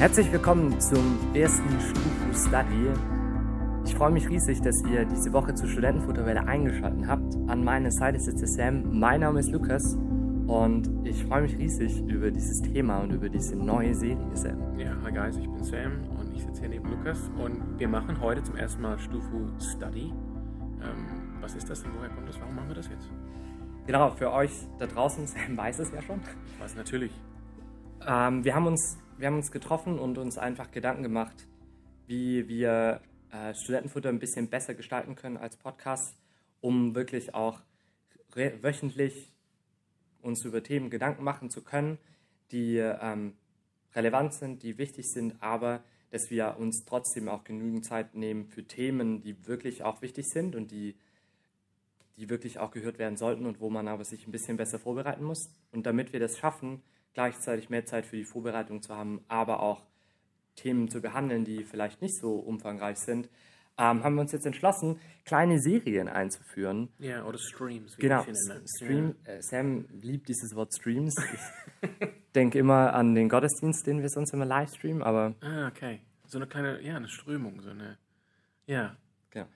Herzlich willkommen zum ersten Stufu Study. Ich freue mich riesig, dass ihr diese Woche zur Studentenfutterwelle eingeschaltet habt. An meiner Seite sitzt der Sam. Mein Name ist Lukas und ich freue mich riesig über dieses Thema und über diese neue Serie, Sam. Ja, hi guys, ich bin Sam und ich sitze hier neben Lukas und wir machen heute zum ersten Mal Stufu Study. Ähm, was ist das und woher kommt das? Warum machen wir das jetzt? Genau, für euch da draußen, Sam weiß es ja schon. Ich weiß natürlich. Ähm, wir, haben uns, wir haben uns getroffen und uns einfach Gedanken gemacht, wie wir äh, Studentenfutter ein bisschen besser gestalten können als Podcast, um wirklich auch wöchentlich uns über Themen Gedanken machen zu können, die ähm, relevant sind, die wichtig sind, aber dass wir uns trotzdem auch genügend Zeit nehmen für Themen, die wirklich auch wichtig sind und die, die wirklich auch gehört werden sollten und wo man aber sich ein bisschen besser vorbereiten muss. Und damit wir das schaffen, gleichzeitig mehr Zeit für die Vorbereitung zu haben, aber auch Themen zu behandeln, die vielleicht nicht so umfangreich sind, ähm, haben wir uns jetzt entschlossen, kleine Serien einzuführen. Ja, oder Streams. Wie genau, Stream. Ja. Äh, Sam liebt dieses Wort Streams. Ich denke immer an den Gottesdienst, den wir sonst immer live streamen, aber. Ah, okay. So eine kleine, ja, eine Strömung, so eine. Ja. Genau.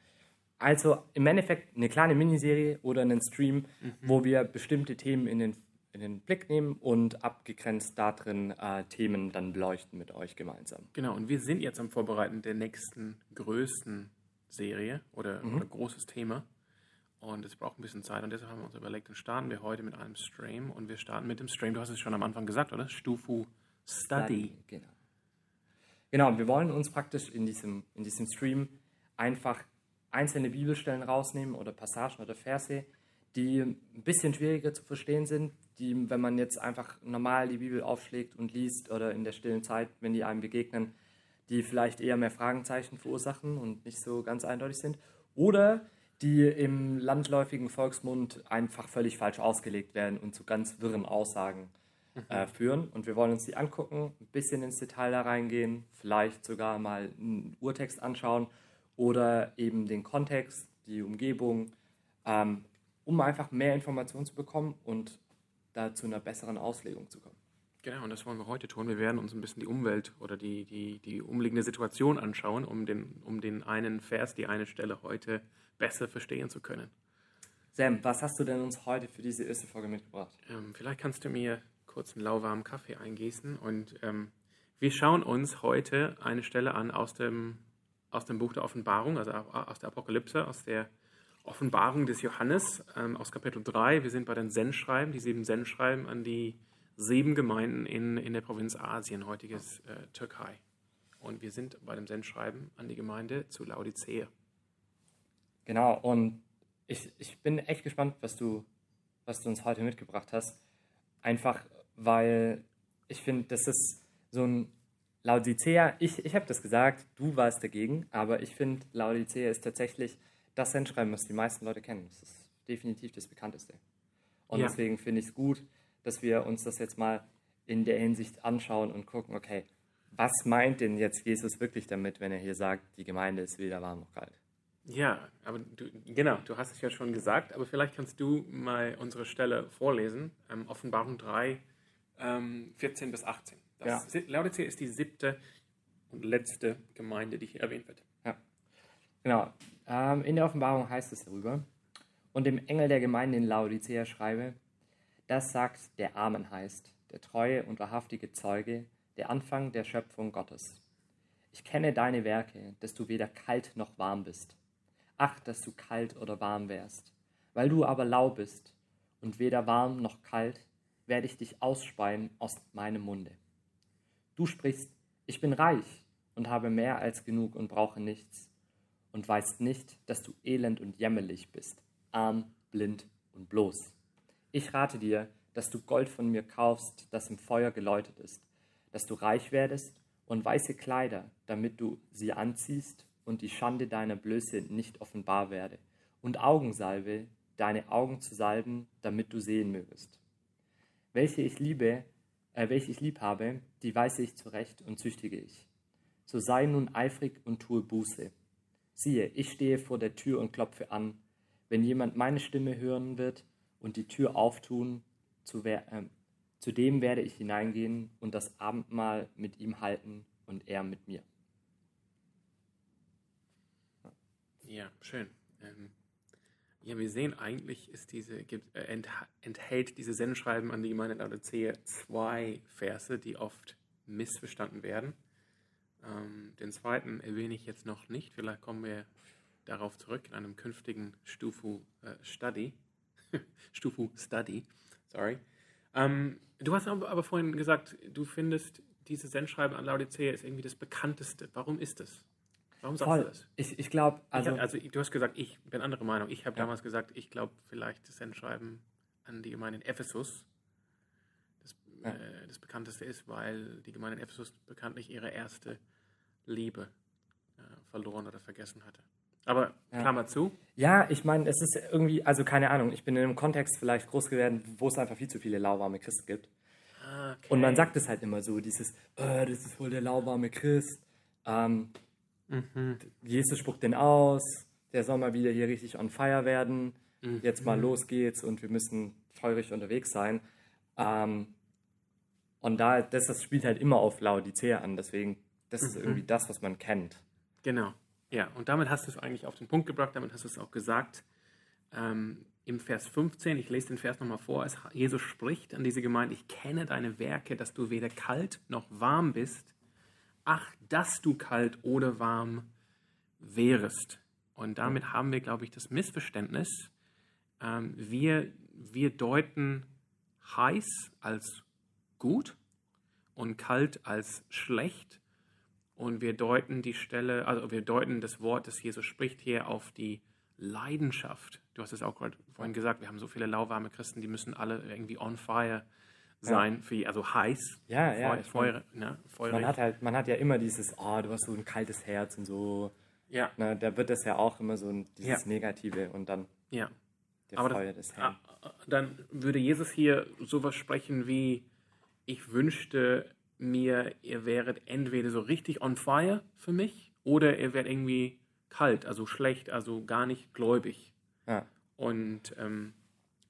Also im Endeffekt eine kleine Miniserie oder einen Stream, mhm. wo wir bestimmte Themen in den in den Blick nehmen und abgegrenzt darin äh, Themen dann beleuchten mit euch gemeinsam. Genau, und wir sind jetzt am Vorbereiten der nächsten größten Serie oder, mhm. oder großes Thema. Und es braucht ein bisschen Zeit und deshalb haben wir uns überlegt, dann starten wir heute mit einem Stream und wir starten mit dem Stream, du hast es schon am Anfang gesagt, oder? Stufu Study. Study genau. Genau, wir wollen uns praktisch in diesem, in diesem Stream einfach einzelne Bibelstellen rausnehmen oder Passagen oder Verse, die ein bisschen schwieriger zu verstehen sind, die, wenn man jetzt einfach normal die Bibel aufschlägt und liest oder in der stillen Zeit, wenn die einem begegnen, die vielleicht eher mehr Fragezeichen verursachen und nicht so ganz eindeutig sind. Oder die im landläufigen Volksmund einfach völlig falsch ausgelegt werden und zu ganz wirren Aussagen äh, mhm. führen. Und wir wollen uns die angucken, ein bisschen ins Detail da reingehen, vielleicht sogar mal einen Urtext anschauen oder eben den Kontext, die Umgebung, ähm, um einfach mehr Informationen zu bekommen und da zu einer besseren Auslegung zu kommen. Genau, und das wollen wir heute tun. Wir werden uns ein bisschen die Umwelt oder die, die, die umliegende Situation anschauen, um den, um den einen Vers, die eine Stelle heute besser verstehen zu können. Sam, was hast du denn uns heute für diese erste Folge mitgebracht? Ähm, vielleicht kannst du mir kurz einen lauwarmen Kaffee eingießen und ähm, wir schauen uns heute eine Stelle an aus dem, aus dem Buch der Offenbarung, also aus der Apokalypse, aus der Offenbarung des Johannes ähm, aus Kapitel 3. Wir sind bei den Sendschreiben, die sieben Sendschreiben an die sieben Gemeinden in, in der Provinz Asien, heutiges äh, Türkei. Und wir sind bei dem Sendschreiben an die Gemeinde zu Laodicea. Genau, und ich, ich bin echt gespannt, was du, was du uns heute mitgebracht hast. Einfach, weil ich finde, das ist so ein Laodicea, ich, ich habe das gesagt, du warst dagegen, aber ich finde, Laodicea ist tatsächlich das hinschreiben, was die meisten Leute kennen. Das ist definitiv das bekannteste. Und ja. deswegen finde ich es gut, dass wir uns das jetzt mal in der Hinsicht anschauen und gucken, okay, was meint denn jetzt Jesus wirklich damit, wenn er hier sagt, die Gemeinde ist weder warm noch kalt? Ja, aber du, genau, du hast es ja schon gesagt, aber vielleicht kannst du mal unsere Stelle vorlesen, ähm, Offenbarung 3, ähm, 14 bis 18. Das ja. Laodicea ist die siebte und letzte Gemeinde, die hier erwähnt wird. Genau. Ähm, in der Offenbarung heißt es darüber, und dem Engel der Gemeinde in Laodicea schreibe, das sagt der Amen heißt, der treue und wahrhaftige Zeuge, der Anfang der Schöpfung Gottes. Ich kenne deine Werke, dass du weder kalt noch warm bist. Ach, dass du kalt oder warm wärst. Weil du aber lau bist und weder warm noch kalt, werde ich dich ausspeien aus meinem Munde. Du sprichst, ich bin reich und habe mehr als genug und brauche nichts und weißt nicht, dass du elend und jämmerlich bist, arm, blind und bloß. Ich rate dir, dass du Gold von mir kaufst, das im Feuer geläutet ist, dass du reich werdest und weiße Kleider, damit du sie anziehst und die Schande deiner Blöße nicht offenbar werde, und Augensalbe, deine Augen zu salben, damit du sehen mögest. Welche ich liebe, äh, welche ich lieb habe, die weise ich zurecht und züchtige ich. So sei nun eifrig und tue Buße. Siehe, ich stehe vor der Tür und klopfe an. Wenn jemand meine Stimme hören wird und die Tür auftun, zu, äh, zu dem werde ich hineingehen und das Abendmahl mit ihm halten und er mit mir. Ja, schön. Ähm, ja, wir sehen eigentlich, ist diese, gibt, äh, enthält diese Sendschreiben an die Gemeinde Laodicea zwei Verse, die oft missverstanden werden. Ähm, den zweiten erwähne ich jetzt noch nicht. Vielleicht kommen wir darauf zurück in einem künftigen Stufu äh, Study. Stufu Study, sorry. Ähm, du hast aber, aber vorhin gesagt, du findest, diese Sendschreiben an Laodicea ist irgendwie das bekannteste. Warum ist das? Warum sagst Voll. du das? Ich, ich glaube, Also, also, also du hast gesagt, ich bin anderer Meinung. Ich habe Ja. damals gesagt, ich glaube vielleicht das Sendschreiben an die Gemeinde in Ephesus das, Ja. äh, das bekannteste ist, weil die Gemeinde in Ephesus bekanntlich ihre erste Liebe äh, verloren oder vergessen hatte. Aber Ja. Klammer zu. ja, ich meine, es ist irgendwie, also keine Ahnung, ich bin in einem Kontext vielleicht groß geworden, wo es einfach viel zu viele lauwarme Christen gibt. Ah, Okay. Und man sagt es halt immer so, dieses, äh, das ist wohl der lauwarme Christ. Ähm, Mhm. Jesus spuckt den aus, der soll mal wieder hier richtig on fire werden. Mhm. Jetzt mal los geht's und wir müssen feurig unterwegs sein. Ähm, und da, das, das spielt halt immer auf Laodicea an, deswegen, das ist Mhm. irgendwie das, was man kennt. Genau. Ja, und damit hast du es eigentlich auf den Punkt gebracht, damit hast du es auch gesagt. Ähm, Im Vers 15, ich lese den Vers nochmal vor, als Jesus spricht an diese Gemeinde, ich kenne deine Werke, dass du weder kalt noch warm bist. Ach, dass du kalt oder warm wärest. Und damit haben wir, glaube ich, das Missverständnis. Ähm, wir, wir deuten heiß als gut und kalt als schlecht. Und wir deuten die Stelle, also wir deuten das Wort, das Jesus spricht, hier auf die Leidenschaft. Du hast es auch gerade vorhin gesagt, wir haben so viele lauwarme Christen, die müssen alle irgendwie on fire sein, für, also heiß, Ja, ja, Feu, Feuer, ne. Man hat halt, man hat ja immer dieses, oh, du hast so ein kaltes Herz und so. ja, Ne, da wird das ja auch immer so ein, dieses Ja. Negative und dann ja. der Aber Feuer das, des Herrn. ah, dann würde Jesus hier sowas sprechen wie, ich wünschte mir, ihr wäret entweder so richtig on fire für mich oder ihr wärt irgendwie kalt, also schlecht, also gar nicht gläubig. Ja. Und ähm,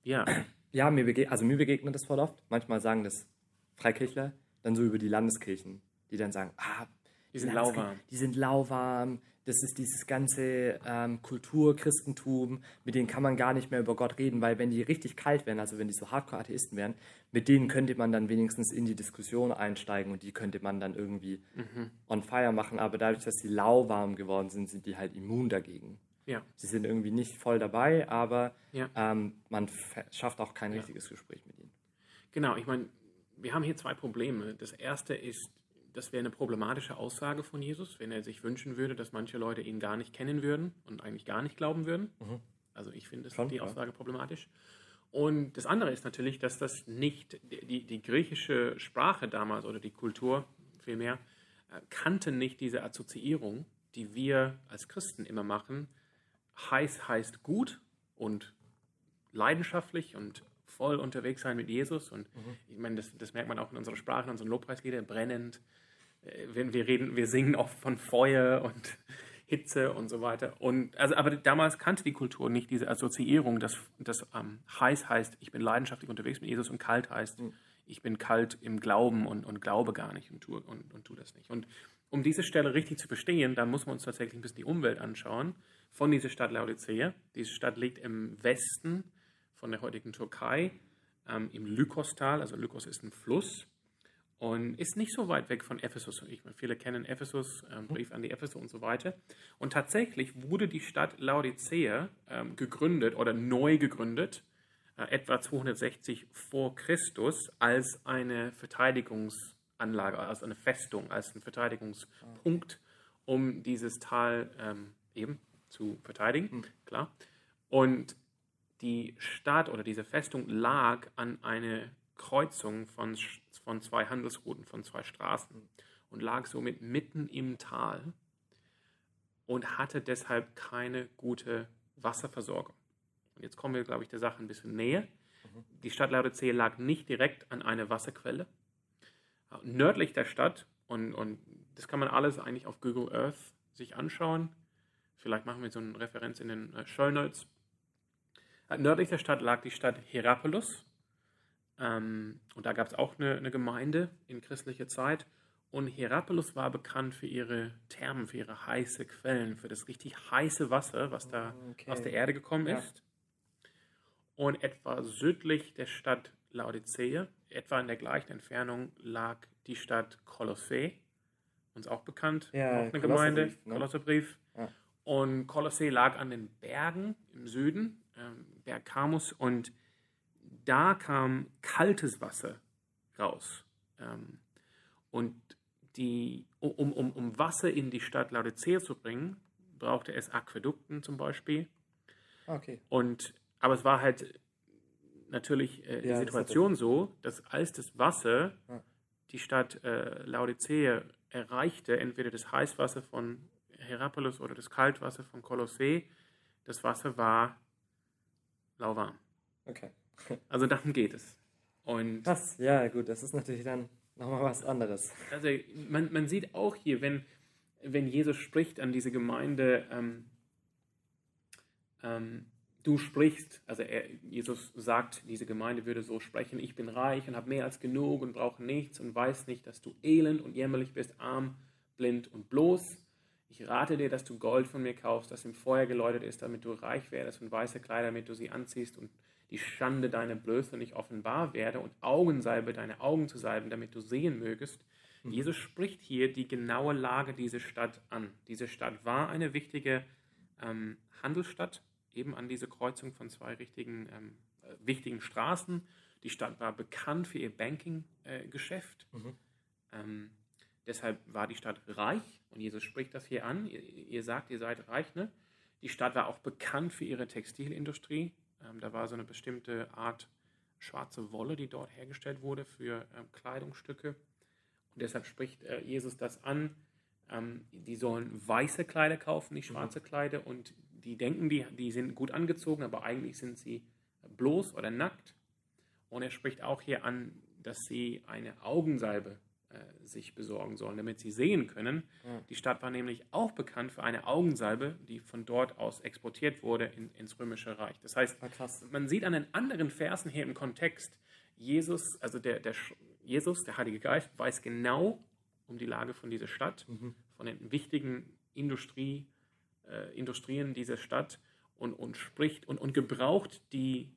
ja, Ja, mir bege also mir begegnet das voll oft. Manchmal sagen das Freikirchler dann so über die Landeskirchen, die dann sagen, ah, Die sind Landeskirchen, lauwarm. Die sind lauwarm. Das ist dieses ganze ähm, Kultur, Christentum, mit denen kann man gar nicht mehr über Gott reden, weil wenn die richtig kalt wären, also wenn die so Hardcore-Atheisten wären, mit denen könnte man dann wenigstens in die Diskussion einsteigen und die könnte man dann irgendwie Mhm. on fire machen. Aber dadurch, dass sie lauwarm geworden sind, sind die halt immun dagegen. ja, Sie sind irgendwie nicht voll dabei, aber Ja. ähm, man schafft auch kein richtiges Gespräch mit ihnen. genau. Ich meine, wir haben hier zwei Probleme. Das erste ist, das wäre eine problematische Aussage von Jesus, wenn er sich wünschen würde, dass manche Leute ihn gar nicht kennen würden und eigentlich gar nicht glauben würden. Also ich finde die. Aussage problematisch. Und das andere ist natürlich, dass das nicht die, die griechische Sprache damals oder die Kultur vielmehr äh, kannte nicht diese Assoziierung, die wir als Christen immer machen. Heiß heißt gut und leidenschaftlich und voll unterwegs sein mit Jesus. Und ich meine, das, das merkt man auch in unserer Sprache, in unseren Lobpreisliedern, brennend. Äh, Wenn wir reden, wir singen oft von Feuer und Hitze und so weiter. Und also, aber damals kannte die Kultur nicht diese Assoziierung, dass, dass ähm, heiß heißt, ich bin leidenschaftlich unterwegs mit Jesus und kalt heißt, ich bin kalt im Glauben und, und glaube gar nicht und tue, und, und tue das nicht. Und um diese Stelle richtig zu verstehen, dann muss man uns tatsächlich ein bisschen die Umwelt anschauen von dieser Stadt Laodicea. Diese Stadt liegt im Westen von der heutigen Türkei, ähm, im Lykostal, also Lykos ist ein Fluss und ist nicht so weit weg von Ephesus. Ich meine, viele kennen Ephesus, ähm, Brief an die Epheser und so weiter. Und tatsächlich wurde die Stadt Laodicea ähm, gegründet oder neu gegründet, äh, etwa 260 vor Christus, als eine Verteidigungsanlage, als eine Festung, als ein Verteidigungspunkt, um dieses Tal ähm, eben zu verteidigen, klar. Und die Stadt oder diese Festung lag an einer Kreuzung von, von zwei Handelsrouten, von zwei Straßen und lag somit mitten im Tal und hatte deshalb keine gute Wasserversorgung. Und jetzt kommen wir, glaube ich, der Sache ein bisschen näher. Die Stadt Laodicea lag nicht direkt an einer Wasserquelle. Äh, Nördlich der Stadt, und, und das kann man alles eigentlich auf Google Earth sich anschauen. Vielleicht machen wir so eine Referenz in den äh, Show Notes. Äh, Nördlich der Stadt lag die Stadt Hierapolis. Ähm, und da gab es auch eine, eine Gemeinde in christlicher Zeit. Und Hierapolis war bekannt für ihre Thermen, für ihre heiße Quellen, für das richtig heiße Wasser, was da Okay. aus der Erde gekommen Ja. ist. Und etwa südlich der Stadt Laodicea, etwa in der gleichen Entfernung, lag die Stadt Kolossee, uns auch bekannt, Ja, auch eine Gemeinde, Kolosserbrief, ne? Kolosserbrief. Ja. Und Kolossee lag an den Bergen im Süden, Berg Kamus, und da kam kaltes Wasser raus. Ähm, und die, um, um, um Wasser in die Stadt Laodicea zu bringen, brauchte es Aquädukten zum Beispiel. Okay. Und, aber es war halt natürlich äh, die Ja, das Situation so, dass als das Wasser Ja. die Stadt äh, Laodicea erreichte, entweder das Heißwasser von Hierapolis oder das Kaltwasser von Kolossee, das Wasser war lauwarm. Okay. Also darum geht es. Und Krass, ja gut, das ist natürlich dann nochmal was anderes. also man, man sieht auch hier, wenn, wenn Jesus spricht an diese Gemeinde, ähm, ähm, du sprichst, also er, Jesus sagt, diese Gemeinde würde so sprechen, ich bin reich und habe mehr als genug und brauche nichts und weiß nicht, dass du elend und jämmerlich bist, arm, blind und bloß. Ich rate dir, dass du Gold von mir kaufst, das im Feuer geläutert ist, damit du reich werdest und weiße Kleider, damit du sie anziehst und die Schande deiner Blöße nicht offenbar werde und Augensalbe deine Augen zu salben, damit du sehen mögest. Jesus spricht hier die genaue Lage dieser Stadt an. Diese Stadt war eine wichtige ähm, Handelsstadt, eben an dieser Kreuzung von zwei richtigen, ähm, äh, wichtigen Straßen. Die Stadt war bekannt für ihr Banking-Geschäft. Mhm. Ähm, deshalb war die Stadt reich und Jesus spricht das hier an. Ihr, ihr sagt, ihr seid reich, ne? Die Stadt war auch bekannt für ihre Textilindustrie. Ähm, da war so eine bestimmte Art schwarze Wolle, die dort hergestellt wurde für ähm, Kleidungsstücke. Und deshalb spricht äh, Jesus das an. Ähm, die sollen weiße Kleider kaufen, nicht schwarze Kleider. Und die denken, die, die sind gut angezogen, aber eigentlich sind sie bloß oder nackt. Und er spricht auch hier an, dass sie eine Augensalbe äh, sich besorgen sollen, damit sie sehen können. Ja. Die Stadt war nämlich auch bekannt für eine Augensalbe, die von dort aus exportiert wurde in, ins Römische Reich. Das heißt, Ah, man sieht an den anderen Versen hier im Kontext, Jesus, also der, der Jesus, der Heilige Geist, weiß genau um die Lage von dieser Stadt, Mhm. von den wichtigen Industrie, äh, Industrien dieser Stadt und, und spricht und, und gebraucht die,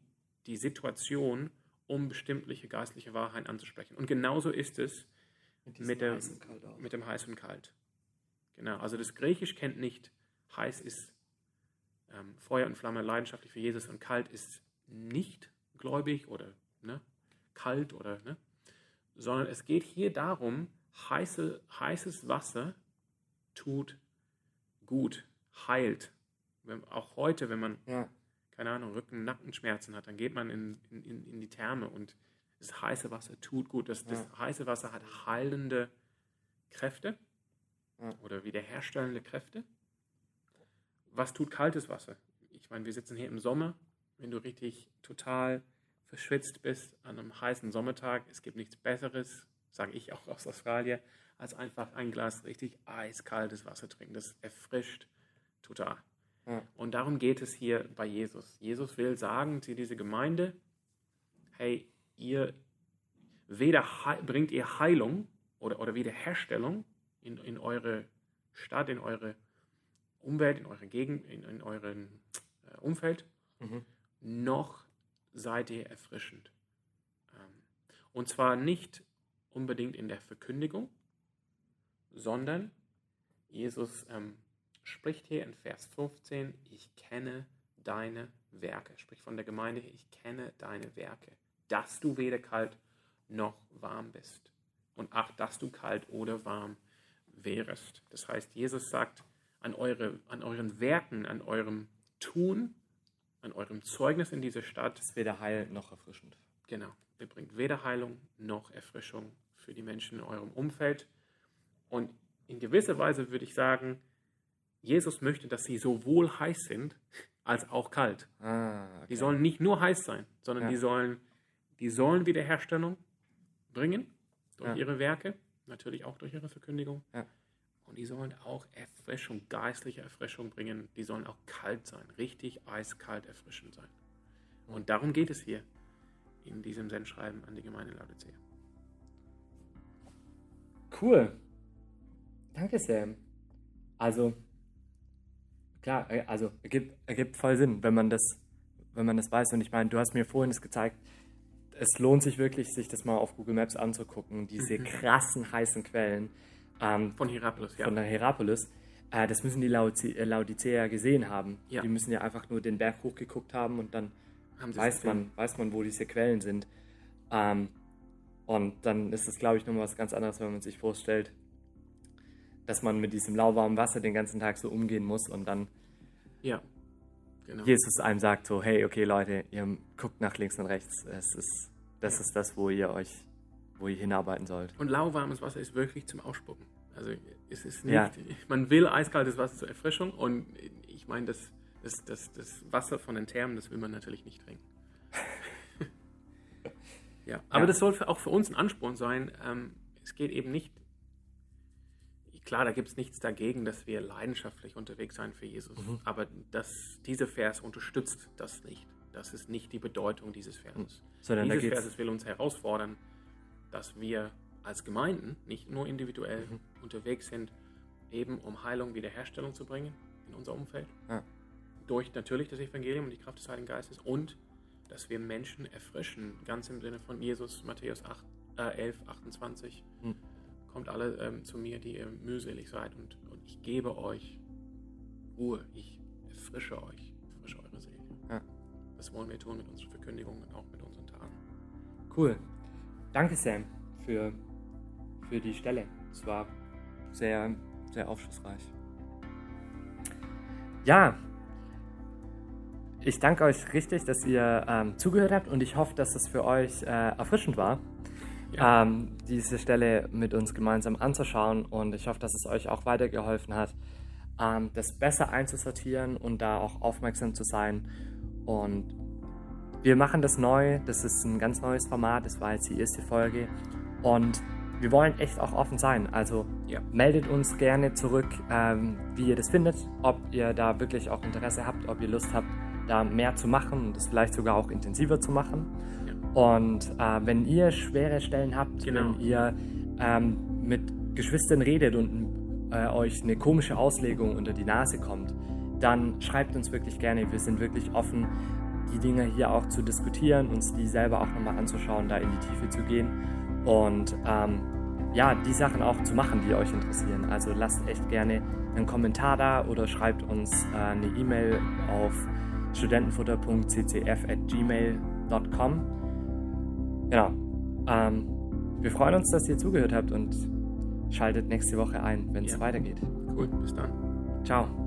die Situation, um bestimmliche geistliche Wahrheiten anzusprechen. Und genauso ist es mit, heißen Kalt auch. mit dem heiß und kalt. Genau, also das Griechisch kennt nicht, heiß ist ähm, Feuer und Flamme leidenschaftlich für Jesus und kalt ist nicht gläubig oder ne, kalt oder ne, sondern es geht hier darum, heiße, heißes Wasser tut gut, heilt. Wenn, auch heute, wenn man Ja, keine Ahnung, Rücken, Nackenschmerzen hat, dann geht man in, in, in in die Therme und das heiße Wasser tut gut. Das, das heiße Wasser hat heilende Kräfte Ja. oder wiederherstellende Kräfte. Was tut kaltes Wasser? Ich meine, wir sitzen hier im Sommer. Wenn du richtig total verschwitzt bist an einem heißen Sommertag, es gibt nichts Besseres, sage ich auch aus Australien, als einfach ein Glas richtig eiskaltes Wasser trinken. Das erfrischt total. ja, Und darum geht es hier bei Jesus. Jesus will sagen zu dieser Gemeinde, hey, ihr weder bringt ihr Heilung oder, oder Wiederherstellung in, in eure Stadt, in eure Umwelt, in eure Gegend, in, in euren äh, Umfeld, Mhm. noch seid ihr erfrischend. Ähm, und zwar nicht unbedingt in der Verkündigung, sondern Jesus ähm, spricht hier in Vers 15, ich kenne deine Werke. Er spricht von der Gemeinde, ich kenne deine Werke, dass du weder kalt noch warm bist. Und ach, dass du kalt oder warm wärest. Das heißt, Jesus sagt, an, eure, an euren Werken, an eurem Tun, an eurem Zeugnis in dieser Stadt, ist weder heil noch erfrischend. Genau. Ihr bringt weder Heilung noch Erfrischung für die Menschen in eurem Umfeld. Und in gewisser Weise würde ich sagen, Jesus möchte, dass sie sowohl heiß sind als auch kalt. Ah, okay. Die sollen nicht nur heiß sein, sondern Ja. die, sollen, die sollen Wiederherstellung bringen durch Ja. ihre Werke, natürlich auch durch ihre Verkündigung. Ja. Und die sollen auch Erfrischung, geistliche Erfrischung bringen. Die sollen auch kalt sein, richtig eiskalt erfrischend sein. Und darum geht es hier in diesem Sendschreiben an die Gemeinde Laodicea. Cool. Danke, Sam. Also, klar, äh, also ergibt, ergibt voll Sinn, wenn man das, wenn man das weiß. Und ich meine, du hast mir vorhin das gezeigt, es lohnt sich wirklich, sich das mal auf Google Maps anzugucken, diese mhm. krassen heißen Quellen. Ähm, von Hierapolis, ja. Von der Hierapolis. Äh, das müssen die äh, Laodicea gesehen haben. Ja. Die müssen ja einfach nur den Berg hochgeguckt haben und dann weiß man, weiß man, wo diese Quellen sind. Ähm, und dann ist es, glaube ich, nochmal was ganz anderes, wenn man sich vorstellt, dass man mit diesem lauwarmen Wasser den ganzen Tag so umgehen muss und dann ja, genau. Jesus einem sagt so, hey, okay Leute, ihr guckt nach links und rechts, es ist, das ja. ist das, wo ihr euch, wo ihr hinarbeiten sollt. Und lauwarmes Wasser ist wirklich zum Ausspucken. Also es ist nicht, ja. man will eiskaltes Wasser zur Erfrischung und ich meine, das, das, das, das Wasser von den Thermen, das will man natürlich nicht trinken. ja, aber ja. das soll auch für uns ein Ansporn sein. Ähm, es geht eben nicht Klar, da gibt es nichts dagegen, dass wir leidenschaftlich unterwegs sein für Jesus. Mhm. Aber das, dieser Vers unterstützt das nicht. Das ist nicht die Bedeutung dieses Verses. Mhm. Sondern dieses Verses will uns herausfordern, dass wir als Gemeinden, nicht nur individuell, mhm. unterwegs sind, eben um Heilung, Wiederherstellung zu bringen in unser Umfeld. Ja. Durch natürlich das Evangelium und die Kraft des Heiligen Geistes und dass wir Menschen erfrischen, ganz im Sinne von Jesus, Matthäus 8, äh, 11, 28. Mhm kommt alle ähm, zu mir, die ihr mühselig seid und, und ich gebe euch Ruhe, ich erfrische euch, erfrische eure Seele. Ja. Das wollen wir tun mit unserer Verkündigung und auch mit unseren Taten. Cool. Danke, Sam, für, für die Stelle. Es war sehr, sehr aufschlussreich. Ja, ich danke euch richtig, dass ihr ähm, zugehört habt und ich hoffe, dass es für euch äh, erfrischend war ja. ähm, diese Stelle mit uns gemeinsam anzuschauen. Und ich hoffe, dass es euch auch weitergeholfen hat, ähm, das besser einzusortieren und da auch aufmerksam zu sein. Und wir machen das neu. Das ist ein ganz neues Format. Das war jetzt die erste Folge. Und wir wollen echt auch offen sein. Also ja. meldet uns gerne zurück, ähm, wie ihr das findet, ob ihr da wirklich auch Interesse habt, ob ihr Lust habt, da mehr zu machen und das vielleicht sogar auch intensiver zu machen. Und äh, wenn ihr schwere Stellen habt, genau. wenn ihr ähm, mit Geschwistern redet und äh, euch eine komische Auslegung unter die Nase kommt, dann schreibt uns wirklich gerne. Wir sind wirklich offen, die Dinge hier auch zu diskutieren, uns die selber auch nochmal anzuschauen, da in die Tiefe zu gehen und ähm, ja, die Sachen auch zu machen, die euch interessieren. Also lasst echt gerne einen Kommentar da oder schreibt uns äh, eine E-Mail auf studentenfutter.ccf@gmail.com Genau. Ähm, wir freuen uns, dass ihr zugehört habt und schaltet nächste Woche ein, wenn es ja. weitergeht. Cool, bis dann. Ciao.